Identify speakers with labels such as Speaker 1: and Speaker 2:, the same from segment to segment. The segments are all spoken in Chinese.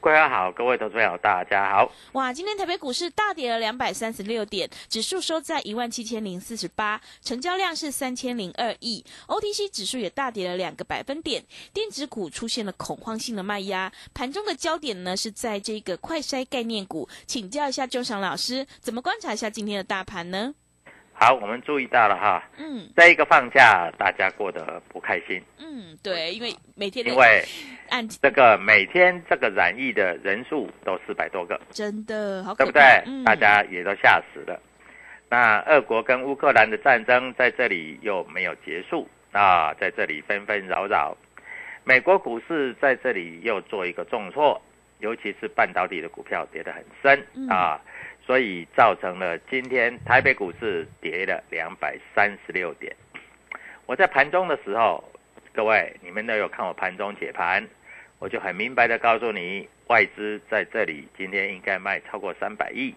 Speaker 1: 各位好，各位投资朋友大家好。
Speaker 2: 哇，今天台北股市大跌了两百三十六点，指数收在一万七千零四十八，成交量是三千零二亿。OTC 指数也大跌了两个百分点，电子股出现了恐慌性的卖压。盘中的焦点呢是在这个快筛概念股，请教一下周翔老师，怎么观察一下今天的大盘呢？
Speaker 1: 好，我们注意到了哈，
Speaker 2: 嗯。
Speaker 1: 这一个放假大家过得不开心，
Speaker 2: 嗯，对，因为每天的
Speaker 1: 因为
Speaker 2: 按
Speaker 1: 这个每天这个染疫的人数都四百多个，
Speaker 2: 真的好可，
Speaker 1: 对不对？
Speaker 2: 嗯、
Speaker 1: 大家也都吓死了。那俄国跟乌克兰的战争在这里又没有结束啊，在这里纷纷扰扰，美国股市在这里又做一个重挫，尤其是半导体的股票跌得很深、
Speaker 2: 嗯。
Speaker 1: 啊，所以造成了今天台北股市跌了两百三十六点。我在盘中的时候，各位你们都有看我盘中解盘，我就很明白的告诉你，外资在这里今天应该卖超过三百亿。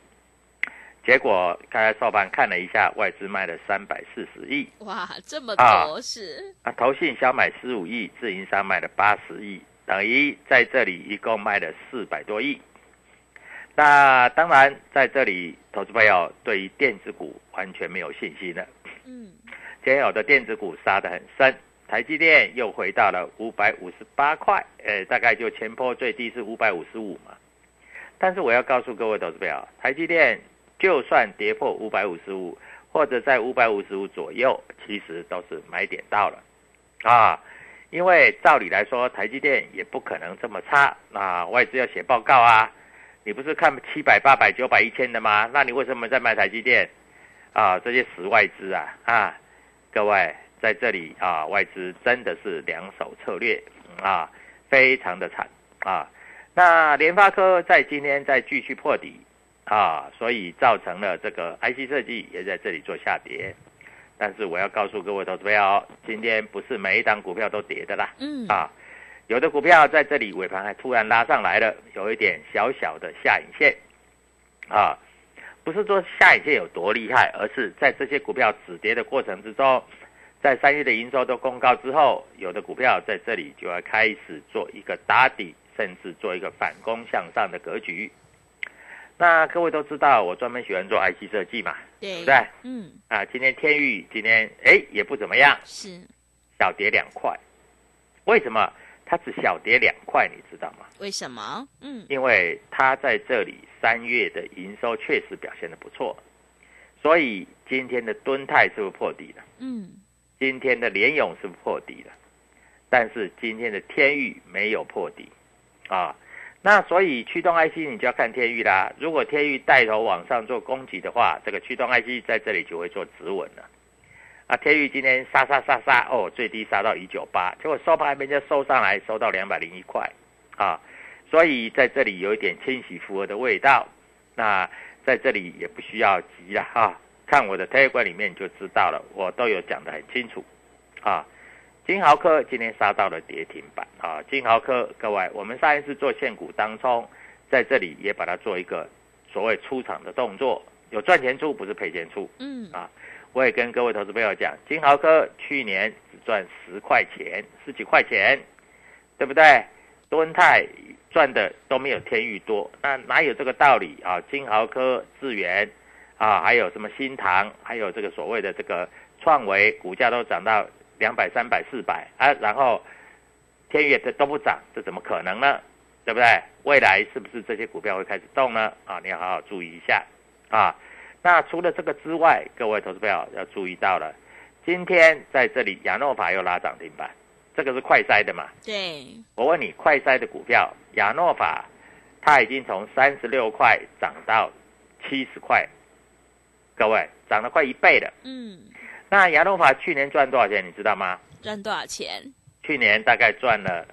Speaker 1: 结果刚才收盘看了一下，外资卖了三百四十亿，
Speaker 2: 哇，这么
Speaker 1: 啊
Speaker 2: 多是，
Speaker 1: 啊，投信小买十五亿，自营商卖了八十亿，等于在这里一共卖了四百多亿。那当然，在这里，投资朋友对于电子股完全没有信心了。
Speaker 2: 嗯
Speaker 1: 今天有的电子股杀得很深，台积电又回到了五百五十八块，呃，大概就前波最低是五百五十五嘛。但是我要告诉各位投资朋友，台积电就算跌破五百五十五，或者在五百五十五左右，其实都是买点到了啊。因为照理来说，台积电也不可能这么差。那外资要写报告啊，你不是看七百、八百、九百、一千的吗？那你为什么在卖台积电？啊，这些死外资啊啊！各位在这里啊，外资真的是两手策略啊，非常的惨啊。那联发科在今天再继续破底啊，所以造成了这个 IC 设计也在这里做下跌。但是我要告诉各位投资朋友，今天不是每一档股票都跌的啦
Speaker 2: 嗯
Speaker 1: 啊，有的股票在这里尾盘还突然拉上来了，有一点小小的下影线啊。不是说下影线有多厉害，而是在这些股票止跌的过程之中，在三月的营收都公告之后，有的股票在这里就要开始做一个打底，甚至做一个反攻向上的格局。那各位都知道，我专门喜欢做 IC 设计嘛，
Speaker 2: 对
Speaker 1: 不对？
Speaker 2: 嗯
Speaker 1: 啊，今天天域今天哎也不怎么样，
Speaker 2: 是，
Speaker 1: 小跌两块。为什么它只小跌两块？你知道吗？
Speaker 2: 为什么？嗯
Speaker 1: 因为它在这里三月的营收确实表现的不错，所以今天的敦泰是不是破底了？
Speaker 2: 嗯
Speaker 1: 今天的联勇是不是破底了？但是今天的天域没有破底啊。那所以驱动 IC 你就要看天域啦。如果天域带头往上做攻击的话，这个驱动 IC 在这里就会做止稳了。啊，天宇今天杀杀杀杀哦，最低杀到一九八，结果收盘被人家收上来，收到两百零一块啊。所以在这里有一点清洗符合的味道。那在这里也不需要急了哈，看我的 Telegram 里面就知道了，我都有讲得很清楚啊。金豪科今天杀到了跌停板啊！金豪科，各位，我们上一次做现股当中，在这里也把它做一个所谓出场的动作，有赚钱出，不是赔钱出。
Speaker 2: 嗯
Speaker 1: 啊，我也跟各位投资朋友讲，金豪科去年只赚十块钱，十几块钱，对不对？敦泰赚的都没有天域多，那哪有这个道理啊？金豪科、智源啊，还有什么新唐，还有这个所谓的这个创维，股价都涨到。两百、三百、四百啊，然后天宇这都不涨，这怎么可能呢？对不对？未来是不是这些股票会开始动呢？啊，你要好好注意一下啊。那除了这个之外，各位投资朋友要注意到了，今天在这里亚诺法又拉涨停板，这个是快筛的嘛？
Speaker 2: 对。
Speaker 1: 我问你，快筛的股票亚诺法，它已经从三十六块涨到七十块，各位涨了快一倍了。
Speaker 2: 嗯。
Speaker 1: 那亚诺法去年赚多少钱？你知道吗？
Speaker 2: 赚多少钱？
Speaker 1: 去年大概赚了，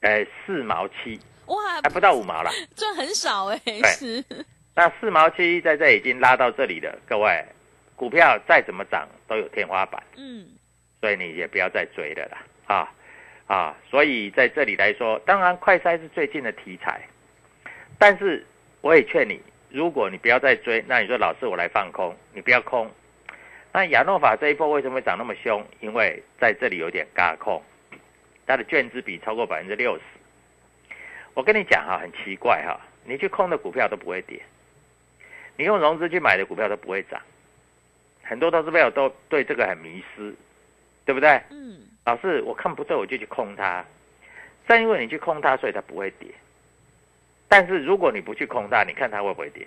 Speaker 1: 呃，四毛七。
Speaker 2: 哇，
Speaker 1: 还不到五毛了。
Speaker 2: 赚很少哎。是。
Speaker 1: 那四毛七在这已经拉到这里了，各位，股票再怎么涨都有天花板。
Speaker 2: 嗯。
Speaker 1: 所以你也不要再追了啦，啊啊！所以在这里来说，当然快筛是最近的题材，但是我也劝你，如果你不要再追，那你说老师我来放空，你不要空。那亚诺法这一波为什么会涨那么凶？因为在这里有点嘎空，它的券资比超过百分之六十。我跟你讲哈，很奇怪哈，你去空的股票都不会跌，你用融资去买的股票都不会涨。很多投资友都对这个很迷失，对不对？
Speaker 2: 嗯。
Speaker 1: 老师，我看不对，我就去空它。正因为你去空它，所以它不会跌。但是如果你不去空它，你看它会不会跌？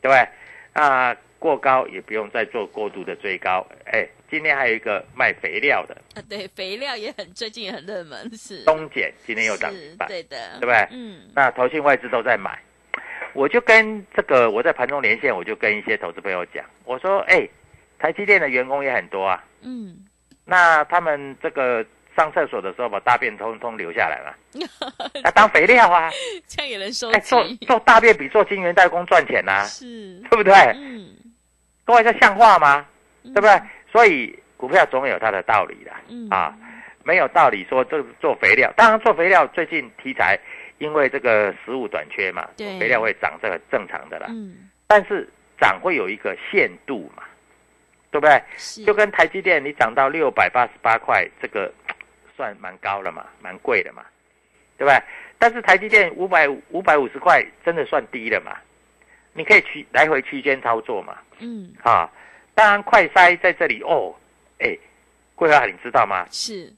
Speaker 1: 对不对？啊。过高也不用再做过度的追高，哎，今天还有一个卖肥料的
Speaker 2: 啊，对，肥料也很最近也很热门，是
Speaker 1: 东碱今天又涨
Speaker 2: 对的，
Speaker 1: 对不对？
Speaker 2: 嗯，
Speaker 1: 那投信外资都在买，我就跟这个我在盘中连线，我就跟一些投资朋友讲，我说，哎，台积电的员工也很多啊，
Speaker 2: 嗯，
Speaker 1: 那他们这个上厕所的时候把大便通通留下来嘛，那当肥料啊，
Speaker 2: 这样也能收
Speaker 1: 哎，做做大便比做晶圆代工赚钱呐，
Speaker 2: 是，
Speaker 1: 对不对？
Speaker 2: 嗯。
Speaker 1: 各位，这像话吗？对不对？所以股票总有它的道理的啊，没有道理说这做肥料。当然做肥料最近题材，因为这个食物短缺嘛，肥料会涨，这个正常的啦。
Speaker 2: 嗯。
Speaker 1: 但是涨会有一个限度嘛，对不对？就跟台积电，你涨到六百八十八块，这个 算蛮高了嘛，蛮贵的嘛，对不对？但是台积电五百五百五十块，真的算低了嘛？你可以区来回区间操作嘛？
Speaker 2: 嗯，
Speaker 1: 啊，当然快筛在这里哦，哎，桂花你知道吗？
Speaker 2: 是，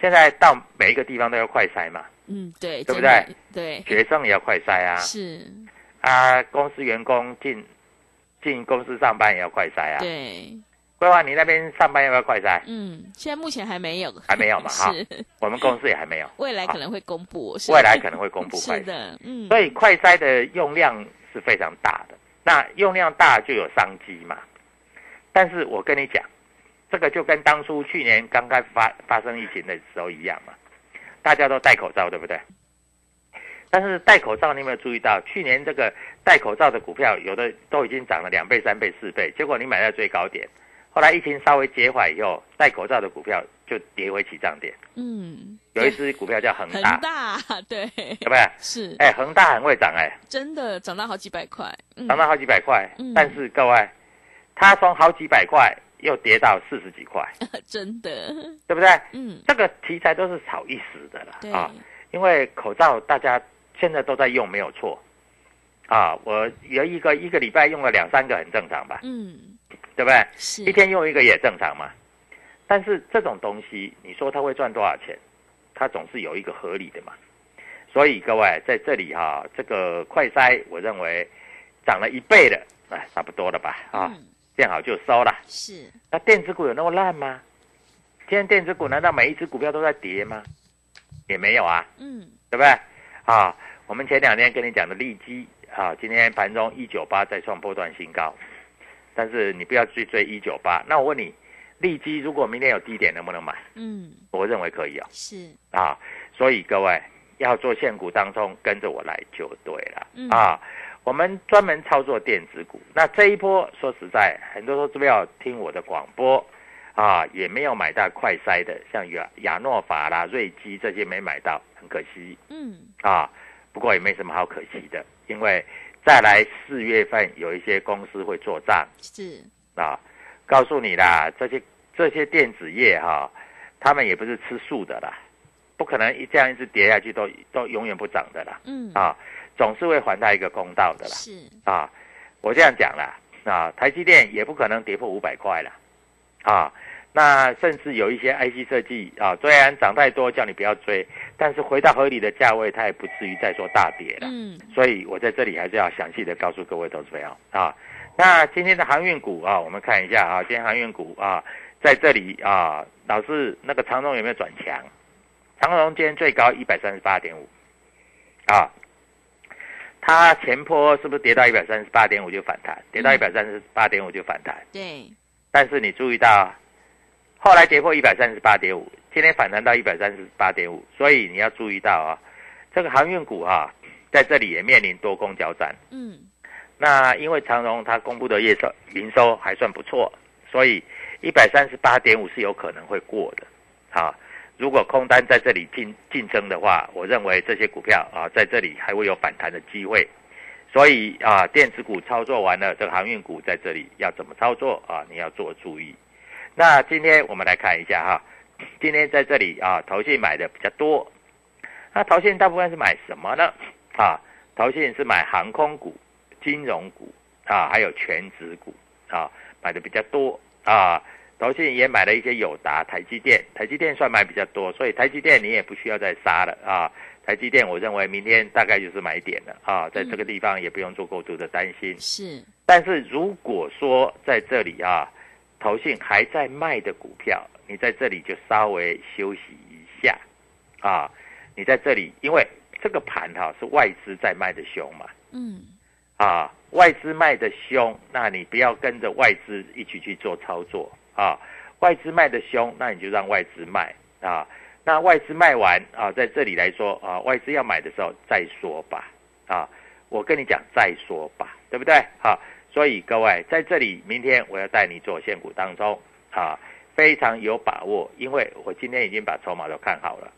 Speaker 1: 现在到每一个地方都要快筛嘛。
Speaker 2: 嗯，对，
Speaker 1: 对不对？
Speaker 2: 对，
Speaker 1: 学生也要快筛啊。
Speaker 2: 是。
Speaker 1: 啊，公司员工进进公司上班也要快筛啊。
Speaker 2: 对。
Speaker 1: 桂花，你那边上班要不要快筛？
Speaker 2: 嗯，现在目前还没有。
Speaker 1: 还没有嘛？哈，我们公司也还没有。
Speaker 2: 未来可能会公布。
Speaker 1: 未来可能会公布
Speaker 2: 快的，嗯。
Speaker 1: 所以快筛的用量。是非常大的，那用量大就有商机嘛。但是我跟你讲，这个就跟当初去年刚刚发发生疫情的时候一样嘛，大家都戴口罩，对不对？但是戴口罩，你有没有注意到，去年这个戴口罩的股票，有的都已经涨了两倍、三倍、四倍，结果你买在最高点。后来疫情稍微解缓以后，戴口罩的股票就跌回起涨点。
Speaker 2: 嗯，
Speaker 1: 有一只股票叫恒大，
Speaker 2: 恒大对，
Speaker 1: 对不对？
Speaker 2: 是，
Speaker 1: 哎，恒大很会涨哎，
Speaker 2: 真的涨到好几百块，
Speaker 1: 涨到好几百块。但是各位，它从好几百块又跌到四十几块，
Speaker 2: 真的，
Speaker 1: 对不对？
Speaker 2: 嗯，
Speaker 1: 这个题材都是炒一时的了
Speaker 2: 啊，
Speaker 1: 因为口罩大家现在都在用，没有错。啊，我有一个一个礼拜用了两三个，很正常吧？
Speaker 2: 嗯。
Speaker 1: 对不对？
Speaker 2: 是
Speaker 1: 一天用一个也正常嘛。但是这种东西，你说它会赚多少钱？它总是有一个合理的嘛。所以各位在这里哈，这个快筛，我认为涨了一倍了，哎，差不多了吧？啊，见好就收了。
Speaker 2: 是。
Speaker 1: 那电子股有那么烂吗？今天电子股难道每一只股票都在跌吗？也没有啊。
Speaker 2: 嗯。
Speaker 1: 对不对？啊，我们前两天跟你讲的利基啊，今天盘中一九八再创波段新高。但是你不要去追一九八。那我问你，利基如果明天有低点，能不能买？
Speaker 2: 嗯，
Speaker 1: 我认为可以哦。
Speaker 2: 是
Speaker 1: 啊，所以各位要做现股当中，跟着我来就对了、
Speaker 2: 嗯
Speaker 1: 啊。我们专门操作电子股，那这一波说实在，很多投资要听我的广播啊，也没有买到快筛的，像亚亚诺法啦、瑞基这些没买到，很可惜
Speaker 2: 嗯，
Speaker 1: 啊。不过也没什么好可惜的，因为再来四月份有一些公司会做账
Speaker 2: 是，
Speaker 1: 啊。告诉你啦，这些这些电子业哈、他们也不是吃素的啦，不可能一这样一直跌下去都都永远不涨的啦
Speaker 2: 嗯，
Speaker 1: 啊，总是会还他一个公道的啦
Speaker 2: 是，
Speaker 1: 啊。我这样讲啦啊，台积电也不可能跌破五百块啦啊。那甚至有一些 IC 设计啊，虽然涨太多叫你不要追，但是回到合理的价位，它也不至于再说大跌了。
Speaker 2: 嗯，
Speaker 1: 所以我在这里还是要详细的告诉各位投资朋友啊。那今天的航运股啊，我们看一下啊，今天航运股啊，在这里啊，老是那个长荣有没有转强？长荣今天最高一百三十八点五啊，它前坡是不是跌到一百三十八点五就反弹？跌到一百三十八点五就反弹，
Speaker 2: 对，
Speaker 1: 但是你注意到啊，后来跌破一百三十八点五，今天反弹到一百三十八点五，所以你要注意到啊，这个航运股啊，在这里也面临多空交战。
Speaker 2: 嗯，
Speaker 1: 那因为长荣它公布的业收营收还算不错，所以一百三十八点五是有可能会过的。啊，如果空单在这里竞竞争的话，我认为这些股票啊在这里还会有反弹的机会。所以啊，电子股操作完了，这个航运股在这里要怎么操作啊？你要做注意。那今天我们来看一下哈，今天在这里啊，投信买的比较多。那投信大部分是买什么呢？啊，投信是买航空股、金融股啊，还有全指股啊，买的比较多啊。投信也买了一些友达、台积电，台积电算买比较多，所以台积电你也不需要再杀了啊。台积电我认为明天大概就是买点了啊，在这个地方也不用做过度的担心。
Speaker 2: 是，
Speaker 1: 但是如果说在这里啊，投信还在卖的股票，你在这里就稍微休息一下啊。你在这里，因为这个盘哈、是外资在卖的凶嘛
Speaker 2: 嗯，
Speaker 1: 啊，外资卖的凶，那你不要跟着外资一起去做操作啊。外资卖的凶，那你就让外资卖啊。那外资卖完啊，在这里来说啊，外资要买的时候再说吧啊。我跟你讲再说吧，对不对？好、所以各位在这里，明天我要带你做现股当中啊，非常有把握，因为我今天已经把筹码都看好了。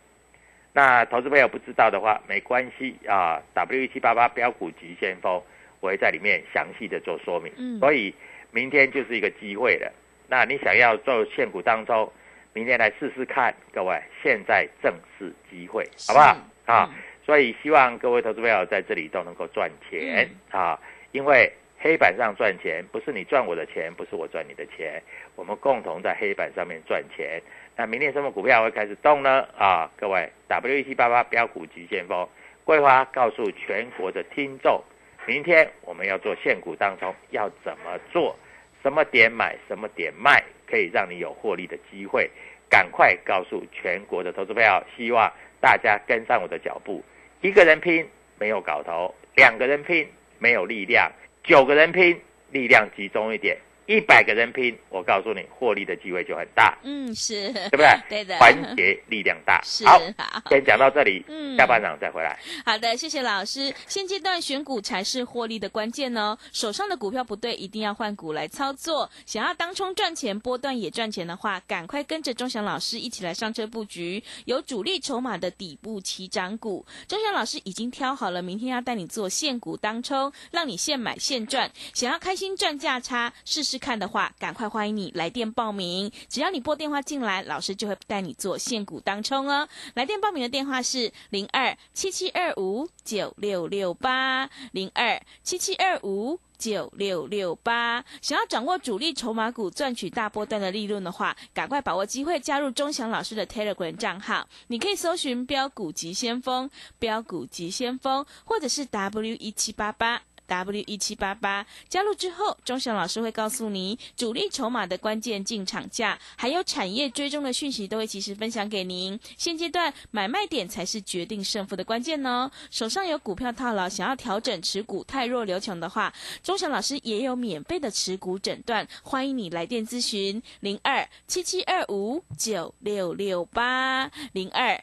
Speaker 1: 那投资朋友不知道的话，没关系啊，W 一七八八标股急先锋，我会在里面详细的做说明。
Speaker 2: 嗯
Speaker 1: 所以明天就是一个机会了。那你想要做现股当中，明天来试试看，各位，现在正是机会，好不好？啊，
Speaker 2: 嗯
Speaker 1: 所以希望各位投资朋友在这里都能够赚钱、啊，因为黑板上赚钱不是你赚我的钱，不是我赚你的钱，我们共同在黑板上面赚钱。那明天什么股票会开始动呢？啊，各位 W 一七八八标股急先锋，桂花告诉全国的听众，明天我们要做现股当中要怎么做，什么点买，什么点卖，可以让你有获利的机会。赶快告诉全国的投资朋友，希望大家跟上我的脚步。一个人拼没有搞头，两个人拼没有力量，九个人拼力量集中一点，一百个人拼，我告诉你，获利的机会就很大，
Speaker 2: 嗯，是，
Speaker 1: 对不对？
Speaker 2: 对的，
Speaker 1: 团结力量大。
Speaker 2: 是
Speaker 1: 好，
Speaker 2: 好。
Speaker 1: 先讲到这里，
Speaker 2: 嗯
Speaker 1: 下半场再回来。
Speaker 2: 好的，谢谢老师。现阶段选股才是获利的关键哦。手上的股票不对，一定要换股来操作。想要当冲赚钱、波段也赚钱的话，赶快跟着钟祥老师一起来上车布局有主力筹码的底部起涨股。钟祥老师已经挑好了，明天要带你做现股当冲，让你现买现赚。想要开心赚价差，试试看的话，赶快欢迎你来电报名。只要你拨电话进来，老师就会带你做现股当冲哦。来电报名的电话是零二七七二五九六六八零二七七二五。九六六八，想要掌握主力筹码股赚取大波段的利润的话，赶快把握机会加入钟祥老师的 Telegram 账号。你可以搜寻“标股急先锋”、“标股急先锋”，或者是 W 一七八八。W 一七八八加入之后，钟祥老师会告诉你主力筹码的关键进场价，还有产业追踪的讯息，都会及时分享给您。现阶段买卖点才是决定胜负的关键哦。手上有股票套牢，想要调整持股太弱留强的话，钟祥老师也有免费的持股诊断，欢迎你来电咨询零二七七二五九六六八零二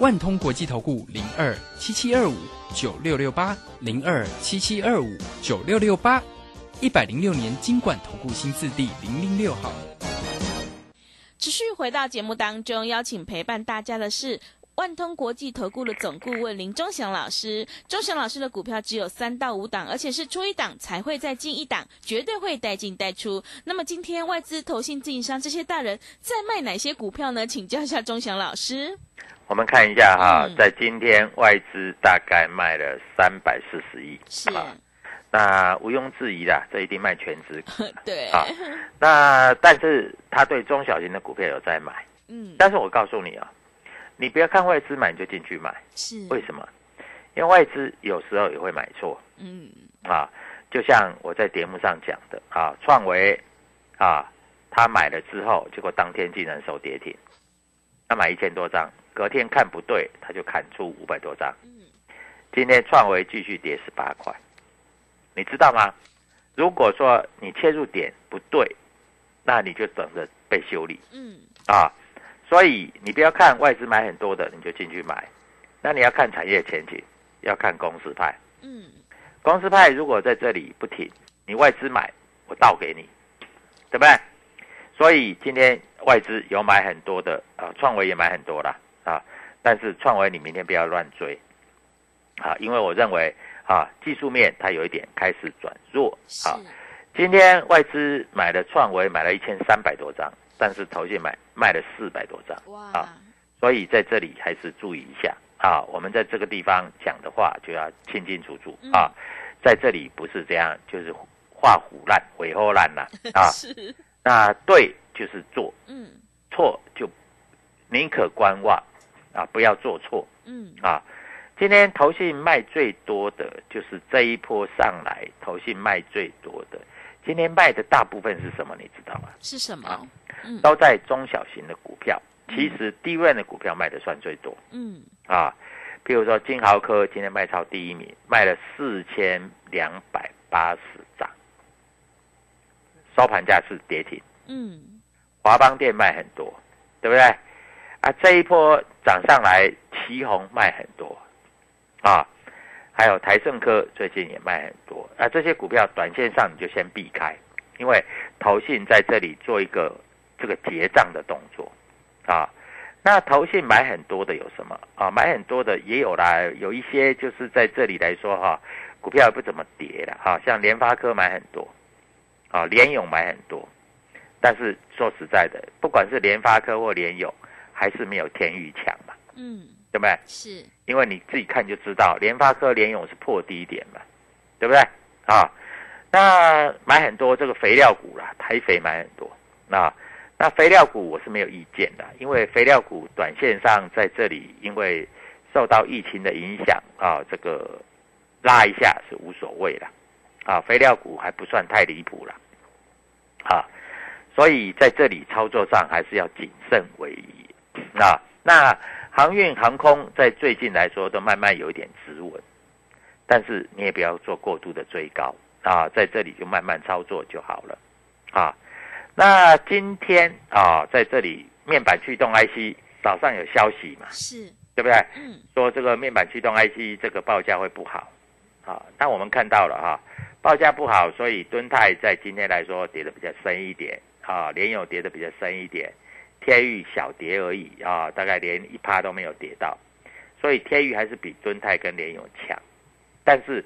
Speaker 3: 万通国际投顾零二七七二五九六六八零二七七二五九六六八，一百零六年经管投顾新字第零零六号。
Speaker 2: 持续回到节目当中，邀请陪伴大家的是万通国际投顾的总顾问林忠祥老师。忠祥老师的股票只有三到五档，而且是出一档才会再进一档，绝对会带进带出。那么今天外资、投信、自营商这些大人在卖哪些股票呢？请教一下忠祥老师。
Speaker 1: 我们看一下哈，
Speaker 2: 嗯。
Speaker 1: 在今天外资大概卖了三百四十亿，
Speaker 2: 是，
Speaker 1: 啊。那毋庸置疑的，这一定卖全值股。
Speaker 2: 对，
Speaker 1: 啊那但是他对中小型的股票有在买，
Speaker 2: 嗯，
Speaker 1: 但是我告诉你啊，你不要看外资买你就进去买，
Speaker 2: 是，
Speaker 1: 为什么？因为外资有时候也会买错。
Speaker 2: 嗯，
Speaker 1: 啊，就像我在节目上讲的啊，创维啊，他买了之后，结果当天竟然收跌停，他买一千多张，隔天看不对，他就砍出五百多张，今天创维继续跌十八块，你知道吗？如果说你切入点不对，那你就等着被修理。
Speaker 2: 嗯，
Speaker 1: 啊，所以你不要看外资买很多的你就进去买，那你要看产业前景，要看公司派。
Speaker 2: 嗯，
Speaker 1: 公司派如果在这里不停，你外资买，我倒给你，对不对？所以今天外资有买很多的啊，创维也买很多啦啊，但是创维你明天不要乱追啊，因为我认为啊，技术面它有一点开始转弱啊。，今天外资买了创维买了一千三百多张，但是投信买卖了四百多张，啊所以在这里还是注意一下啊。我们在这个地方讲的话就要清清楚楚
Speaker 2: 嗯
Speaker 1: 啊，在这里不是这样，就是画虎烂、尾后烂了啊。
Speaker 2: 是，
Speaker 1: 那对就是做，
Speaker 2: 嗯
Speaker 1: 错就宁可观望啊，不要做错
Speaker 2: 嗯，
Speaker 1: 啊。今天投信卖最多的就是这一波上来，投信卖最多的。今天卖的大部分是什么？你知道吗？
Speaker 2: 是什么
Speaker 1: 啊？
Speaker 2: 嗯
Speaker 1: 都在中小型的股票，其实低位的股票卖的算最多
Speaker 2: 嗯，
Speaker 1: 啊。譬如说金豪科今天卖超第一名，卖了四千两百八十张，收盘价是跌停。
Speaker 2: 嗯，
Speaker 1: 华邦店卖很多，对不对？啊，这一波涨上来，旗宏卖很多，啊，还有台盛科最近也卖很多，啊，这些股票短线上你就先避开，因为投信在这里做一个这个结账的动作，啊，那投信买很多的有什么啊？买很多的也有啦，有一些就是在这里来说哈、股票也不怎么跌了，哈、像联发科买很多，啊，联勇买很多，但是说实在的，不管是联发科或联勇，还是没有天宇强嘛，
Speaker 2: 嗯，
Speaker 1: 对不对？
Speaker 2: 是，
Speaker 1: 因为你自己看就知道，联发科、联勇是破低点嘛，对不对？啊，那买很多这个肥料股啦，台肥买很多，那那肥料股我是没有意见的，因为肥料股短线上在这里，因为受到疫情的影响啊，这个拉一下是无所谓的，啊，肥料股还不算太离谱了，啊，所以在这里操作上还是要谨慎为宜，啊，那航运航空在最近来说都慢慢有一点止稳，但是你也不要做过度的追高啊，在这里就慢慢操作就好了啊。那今天啊，在这里面板驱动 IC 早上有消息嘛，
Speaker 2: 是，
Speaker 1: 对不对？
Speaker 2: 嗯，
Speaker 1: 说这个面板驱动 IC 这个报价会不好啊，但我们看到了哈、报价不好，所以敦泰在今天来说跌的比较深一点啊，联友跌的比较深一点，天域小跌而已啊，大概连一趴都没有跌到，所以天域还是比敦泰跟联友强，但是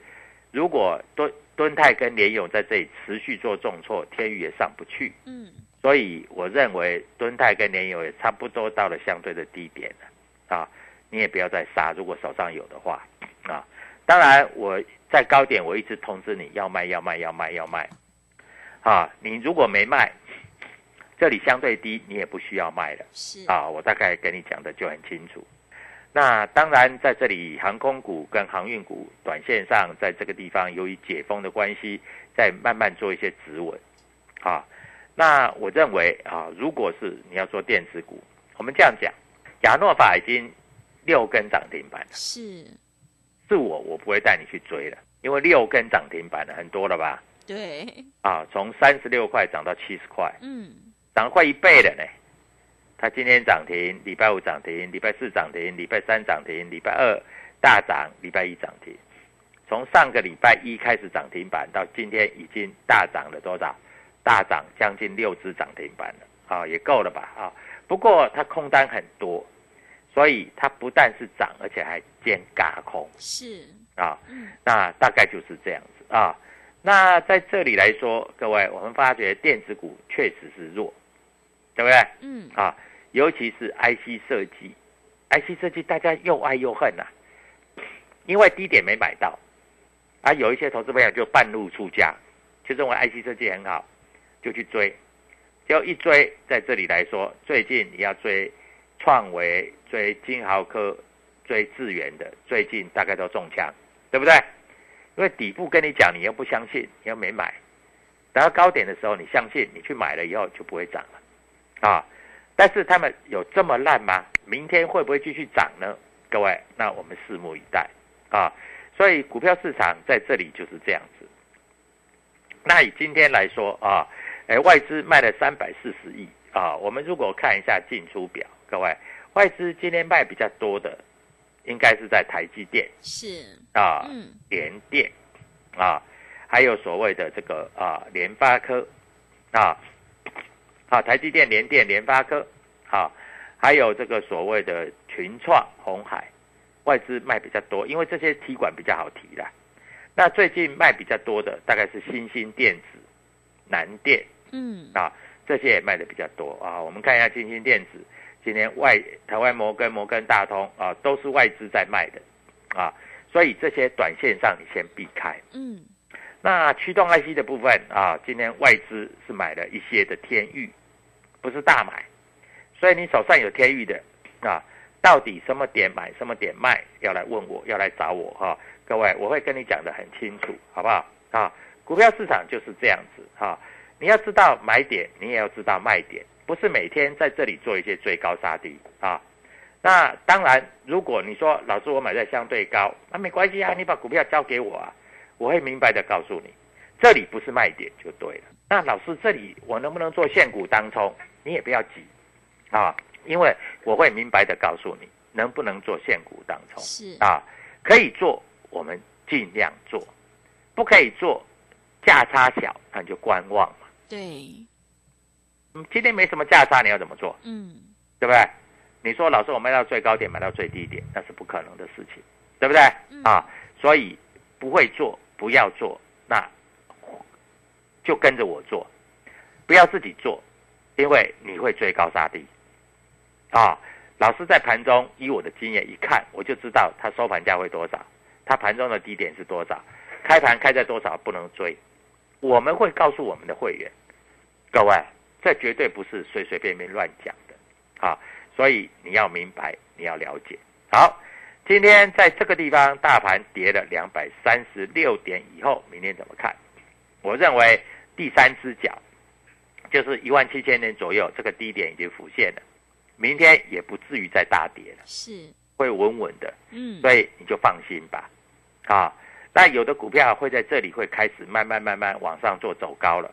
Speaker 1: 如果敦敦泰跟联友在这里持续做重挫，天域也上不去，
Speaker 2: 嗯，
Speaker 1: 所以我认为敦泰跟联友也差不多到了相对的低点了啊，你也不要再杀，如果手上有的话啊。当然我在高点我一直通知你要卖要卖要卖要卖，啊，你如果没卖，这里相对低，你也不需要卖了。
Speaker 2: 是，
Speaker 1: 啊。我大概跟你讲的就很清楚。那当然，在这里航空股跟航运股短线上，在这个地方由于解封的关系，在慢慢做一些止稳，啊，那我认为啊，如果是你要做电子股，我们这样讲，亚诺法已经六根涨停板了，
Speaker 2: 是，
Speaker 1: 是我我不会带你去追了，因为六根涨停板了很多了吧？
Speaker 2: 对，
Speaker 1: 啊，从三十六块涨到七十块，
Speaker 2: 嗯，
Speaker 1: 涨快一倍了呢。它今天涨停，礼拜五涨停，礼拜四涨停，礼拜三涨停，礼拜二大涨，礼拜一涨停。从上个礼拜一开始涨停板，到今天已经大涨了多少？大涨将近六只涨停板了啊，也够了吧啊？不过它空单很多，所以它不但是涨，而且还兼嘎空
Speaker 2: 是，
Speaker 1: 啊。
Speaker 2: 嗯，
Speaker 1: 那大概就是这样子啊。那在这里来说，各位，我们发觉电子股确实是弱，对不对？
Speaker 2: 嗯，
Speaker 1: 啊，尤其是 IC 设计，IC 设计大家又爱又恨呐、因为低点没买到，啊，有一些投资朋友就半路出家，就认为 IC 设计很好，就去追，就一追，在这里来说，最近你要追创维、追金豪科、追智源的，最近大概都中枪，对不对？因为底部跟你讲，你又不相信，你又没买，等到高点的时候，你相信，你去买了以后就不会涨了，啊。但是他们有这么烂吗？明天会不会继续涨呢？各位，那我们拭目以待啊！所以股票市场在这里就是这样子。那以今天来说啊，哎，外资卖了三百四十亿啊。我们如果看一下进出表，各位，外资今天卖比较多的，应该是在台积电
Speaker 2: 是，
Speaker 1: 啊、
Speaker 2: 嗯，
Speaker 1: 联电啊，还有所谓的这个啊联发科啊，好、台积电、联电、联发科，好、还有这个所谓的群创、红海，外资卖比较多，因为这些提管比较好提啦。那最近卖比较多的大概是新兴电子、南电
Speaker 2: 嗯，
Speaker 1: 啊，这些也卖的比较多啊。我们看一下新兴电子，今天外台湾摩根、摩根大通啊，都是外资在卖的啊，所以这些短线上你先避开。
Speaker 2: 嗯，
Speaker 1: 那驱动 IC 的部分啊，今天外资是买了一些的天域，不是大买，所以你手上有天域的啊，到底什么点买，什么点卖，要来问我，要来找我哈、各位，我会跟你讲的很清楚，好不好？啊，股票市场就是这样子哈、你要知道买点，你也要知道卖点，不是每天在这里做一些追高杀低啊。那当然，如果你说老师我买在相对高，那没关系啊，你把股票交给我啊，我会明白的告诉你，这里不是卖点就对了。那老师这里我能不能做现股当冲？你也不要急啊，因为我会明白的告诉你能不能做现股当冲
Speaker 2: 是，
Speaker 1: 啊，可以做我们尽量做，不可以做价差小那你就观望嘛。
Speaker 2: 对，
Speaker 1: 嗯，今天没什么价差，你要怎么做？
Speaker 2: 嗯，
Speaker 1: 对不对？你说老师我卖到最高点，买到最低点，那是不可能的事情，对不对？
Speaker 2: 嗯
Speaker 1: 啊，所以不会做，不要做，那就跟着我做，不要自己做，因为你会追高杀低。啊，老师在盘中以我的经验一看，我就知道它收盘价会多少，它盘中的低点是多少，开盘开在多少不能追。我们会告诉我们的会员，各位，这绝对不是随随便便乱讲的啊！所以你要明白，你要了解。好，今天在这个地方，大盘跌了两百三十六点以后，明天怎么看？我认为第三只脚就是一万七千点左右，这个低点已经浮现了，明天也不至于再大跌了，
Speaker 2: 是，
Speaker 1: 会稳稳的。
Speaker 2: 嗯，
Speaker 1: 所以你就放心吧，啊，那有的股票会在这里会开始慢慢慢慢往上做走高了，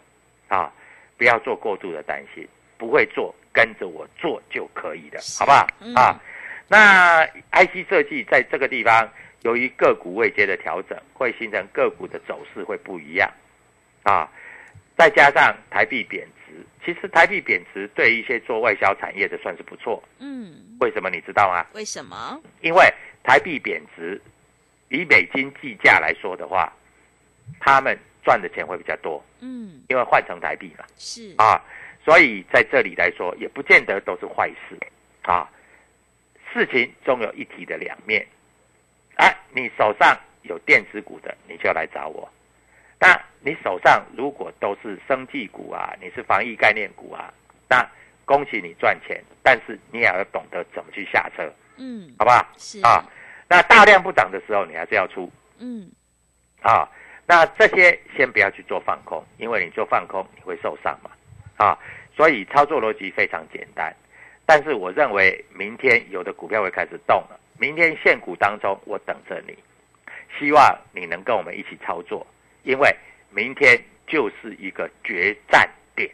Speaker 1: 啊，不要做过度的担心，不会做跟着我做就可以了，好不好？
Speaker 2: 嗯。
Speaker 1: 啊，那 IC 设计在这个地方，由于个股未接的调整，会形成个股的走势会不一样，啊，再加上台币贬值，其实台币贬值对一些做外销产业的算是不错，
Speaker 2: 嗯，
Speaker 1: 为什么你知道吗？
Speaker 2: 为什么？
Speaker 1: 因为台币贬值，以美金计价来说的话，他们赚的钱会比较多，
Speaker 2: 嗯，
Speaker 1: 因为换成台币嘛，
Speaker 2: 是，
Speaker 1: 啊，所以在这里来说，也不见得都是坏事，啊，事情总有一体的两面，哎、你手上有电子股的，你就来找我。那你手上如果都是生技股啊，你是防疫概念股啊，那恭喜你赚钱，但是你也要懂得怎么去下车。
Speaker 2: 嗯，
Speaker 1: 好不好？
Speaker 2: 是
Speaker 1: 啊，那大量不涨的时候，你还是要出
Speaker 2: 嗯
Speaker 1: 啊。那这些先不要去做放空，因为你做放空你会受伤嘛啊。所以操作逻辑非常简单，但是我认为明天有的股票会开始动了。明天现股当中，我等着你，希望你能跟我们一起操作，因为明天就是一个决战点。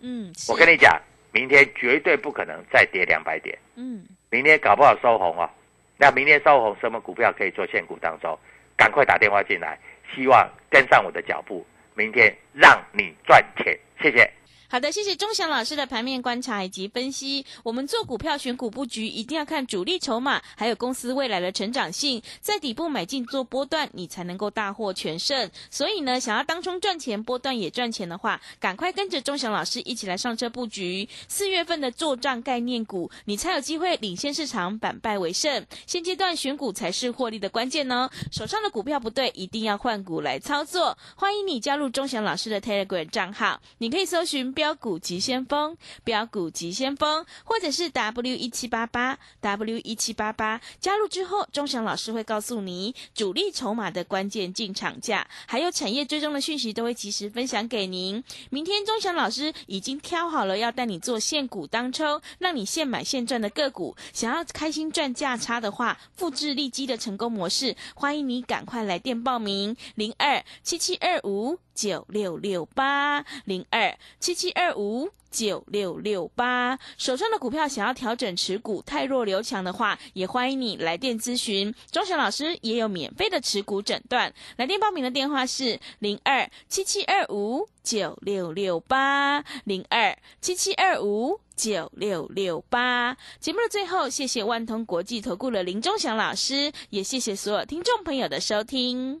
Speaker 2: 嗯，
Speaker 1: 我跟你讲，明天绝对不可能再跌两百点，
Speaker 2: 嗯
Speaker 1: 明天搞不好收红哦。那明天收红，什么股票可以做现股当中？赶快打电话进来，希望跟上我的脚步，明天让你赚钱。谢谢。
Speaker 2: 好的，谢谢钟祥老师的盘面观察以及分析。我们做股票选股布局，一定要看主力筹码，还有公司未来的成长性，在底部买进做波段，你才能够大获全胜。所以呢，想要当中赚钱，波段也赚钱的话，赶快跟着钟祥老师一起来上车布局。四月份的做账概念股，你才有机会领先市场，反败为胜。现阶段选股才是获利的关键哦。手上的股票不对，一定要换股来操作。欢迎你加入钟祥老师的 Telegram 账号，你可以搜寻标标股急先锋、标股急先锋，或者是 W 一七八八 W 一七八八。加入之后，钟祥老师会告诉你主力筹码的关键进场价，还有产业追踪的讯息，都会及时分享给您。明天钟祥老师已经挑好了要带你做现股当抽，让你现买现赚的个股。想要开心赚价差的话，复制利基的成功模式，欢迎你赶快来电报名零二七七二五九六六八零二七七二五。九六六八，手上的股票想要调整持股，太弱留强的话，也欢迎你来电咨询。钟祥老师也有免费的持股诊断，来电报名的电话是零二七七二五九六六八零二七七二五九六六八。节目的最后，谢谢万通国际投顾的林钟祥老师，也谢谢所有听众朋友的收听。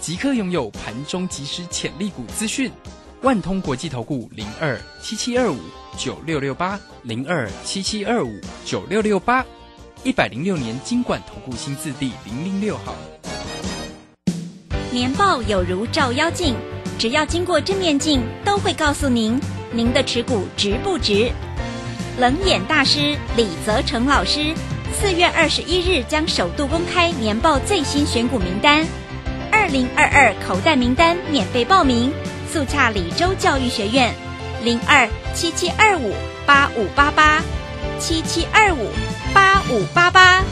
Speaker 3: 即刻拥有盘中即时潜力股资讯。万通国际投顾零二七七二五九六六八零二七七二五九六六八，一百零六年经管投顾新字第零零六号。
Speaker 4: 年报有如照妖镜，只要经过正面镜，都会告诉您您的持股值不值。冷眼大师李泽成老师四月二十一日将首度公开年报最新选股名单，二零二二口袋名单免费报名，速洽李州教育学院零二七七二五八五八八七七二五八五八八。